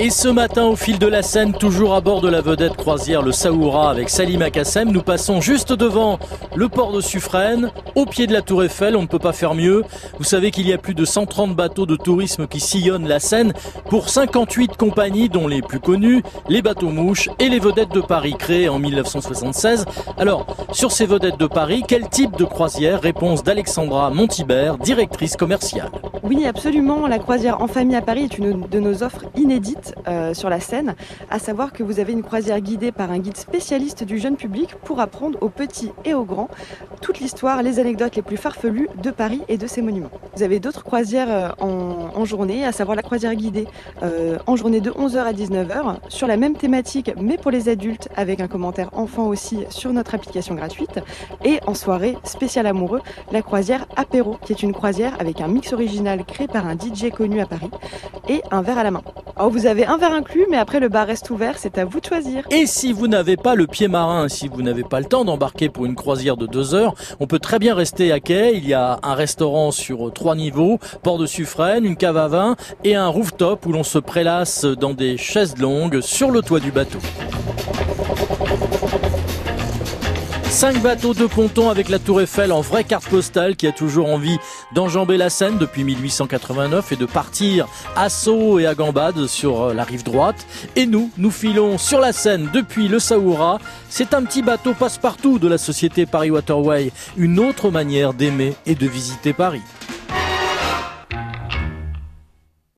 Et ce matin, au fil de la Seine, toujours à bord de la vedette croisière le Saoura avec Salim Akassem, nous passons juste devant le port de Suffren, au pied de la Tour Eiffel. On ne peut pas faire mieux. Vous savez qu'il y a plus de 130 bateaux de tourisme qui sillonnent la Seine pour 58 compagnies, dont les plus connues, les bateaux mouches et les vedettes de Paris, créées en 1976. Alors, sur ces vedettes de Paris, quel type de croisière? Réponse d'Alexandra Montibert, directrice commerciale. Oui, absolument. La croisière en famille à Paris est une de nos offres inédites euh, sur la scène, à savoir que vous avez une croisière guidée par un guide spécialiste du jeune public pour apprendre aux petits et aux grands toute l'histoire, les anecdotes les plus farfelues de Paris et de ses monuments. Vous avez d'autres croisières euh, en, journée, à savoir la croisière guidée euh, en journée de 11h à 19h sur la même thématique mais pour les adultes avec un commentaire enfant aussi sur notre application gratuite et en soirée spéciale amoureux la croisière apéro qui est une croisière avec un mix original créé par un DJ connu à Paris et un verre à la main. Alors vous avez un verre inclus, mais après le bar reste ouvert, c'est à vous de choisir. Et si vous n'avez pas le pied marin, si vous n'avez pas le temps d'embarquer pour une croisière de deux heures, on peut très bien rester à quai. Il y a un restaurant sur trois niveaux, port de Suffren, une cave à vin et un rooftop où l'on se prélasse dans des chaises longues sur le toit du bateau. Cinq bateaux de ponton avec la Tour Eiffel en vraie carte postale qui a toujours envie d'enjamber la Seine depuis 1889 et de partir à saut et à gambade sur euh, la rive droite. Et nous, nous filons sur la Seine depuis le Saoura. C'est un petit bateau passe-partout de la société Paris Waterway, une autre manière d'aimer et de visiter Paris.